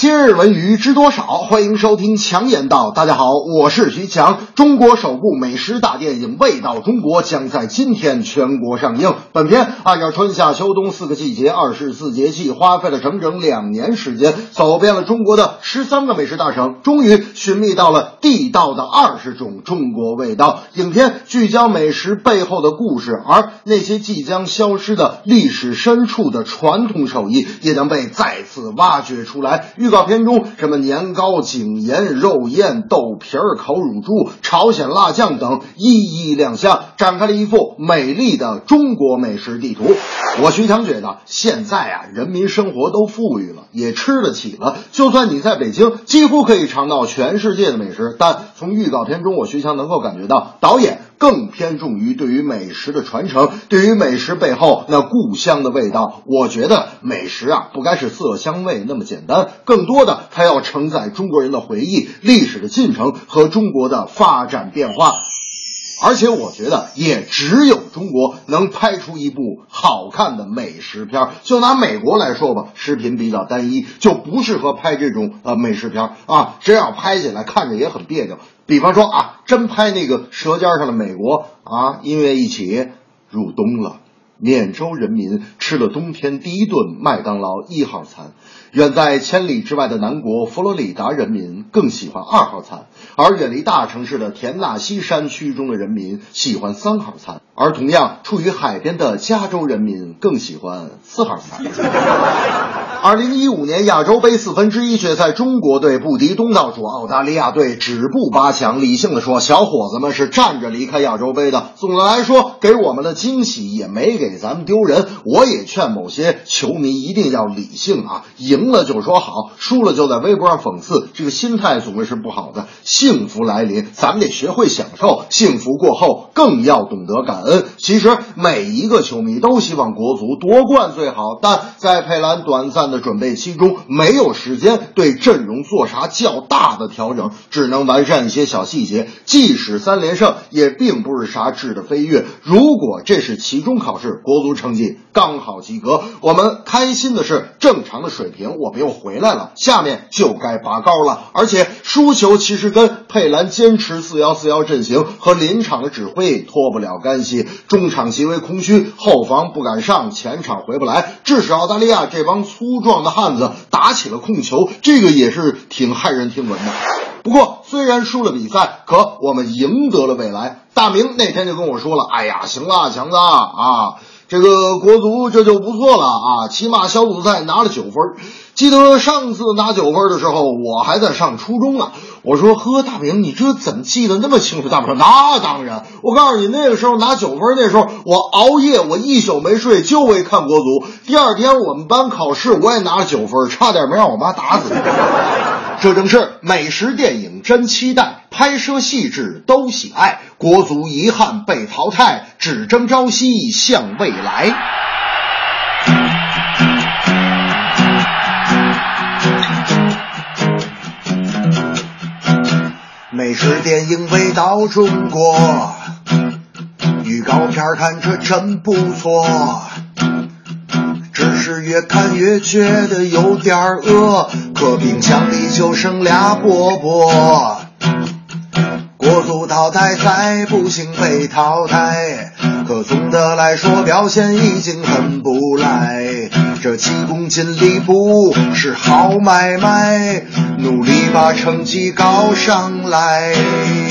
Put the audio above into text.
今日文娱知多少？欢迎收听强言道。大家好，我是徐强。中国首部美食大电影《味道中国》将在今天全国上映。本片按照春夏秋冬四个季节、二十四节气，花费了整整两年时间，走遍了中国的十三个美食大省，终于寻觅到了地道的二十种中国味道。影片聚焦美食背后的故事，而那些即将消失的历史深处的传统手艺，也将被再次挖掘出来。预告片中，什么年糕、井盐、肉燕、豆皮儿、烤乳猪、朝鲜辣酱等一一亮相，展开了一幅美丽的中国美食地图。我徐强觉得，现在啊，人民生活都富裕了，也吃得起了。就算你在北京，几乎可以尝到全世界的美食，但从预告片中，我徐强能够感觉到导演。更偏重于对于美食的传承，对于美食背后那故乡的味道。我觉得美食啊，不该是色香味那么简单，更多的它要承载中国人的回忆、历史的进程和中国的发展变化。而且我觉得，也只有中国能拍出一部好看的美食片。就拿美国来说吧，食品比较单一，就不适合拍这种呃美食片啊。这样拍起来看着也很别扭。比方说啊，真拍那个《舌尖上的美国》啊，音乐一起入冬了，缅州人民吃了冬天第一顿麦当劳一号餐。远在千里之外的南国佛罗里达人民更喜欢二号餐，而远离大城市的田纳西山区中的人民喜欢三号餐，而同样处于海边的加州人民更喜欢四号餐。二零一五年亚洲杯四分之一决赛，中国队不敌东道主澳大利亚队，止步八强。理性的说，小伙子们是站着离开亚洲杯的。总的来说，给我们的惊喜也没给咱们丢人。我也劝某些球迷一定要理性啊，赢了就说好，输了就在微博上讽刺，这个心态总归是不好的。幸福来临，咱们得学会享受；幸福过后，更要懂得感恩。其实每一个球迷都希望国足夺冠最好，但在佩兰短暂的准备期中，没有时间对阵容做啥较大的调整，只能完善一些小细节。即使三连胜，也并不是啥质的飞跃。如果这是期中考试，国足成绩刚好及格，我们开心的是正常的水平，我们又回来了。下面就该拔高了，而且输球其实跟佩兰坚持四幺四幺阵型和临场的指挥脱不了干系。中场极为空虚，后防不敢上，前场回不来，致使澳大利亚这帮粗壮的汉子打起了控球，这个也是挺骇人听闻的。不过，虽然输了比赛，可我们赢得了未来。大明那天就跟我说了：“哎呀，行了，强子啊，这个国足这就不错了啊，起码小组赛拿了九分。记得上次拿九分的时候，我还在上初中呢。我说：呵，大明，你这怎么记得那么清楚？大明说：那当然，我告诉你，那个时候拿九分，那时候我熬夜，我一宿没睡，就为看国足。第二天我们班考试，我也拿了九分，差点没让我妈打死。”这正是美食电影真期待，拍摄细致都喜爱。国足遗憾被淘汰，只争朝夕向未来。美食电影味道中国，预告片看着真不错。只是越看越觉得有点饿，可冰箱里就剩俩饽饽。国足淘汰赛不幸被淘汰，可总的来说表现已经很不赖。这急功近利不是好买卖，努力把成绩搞上来。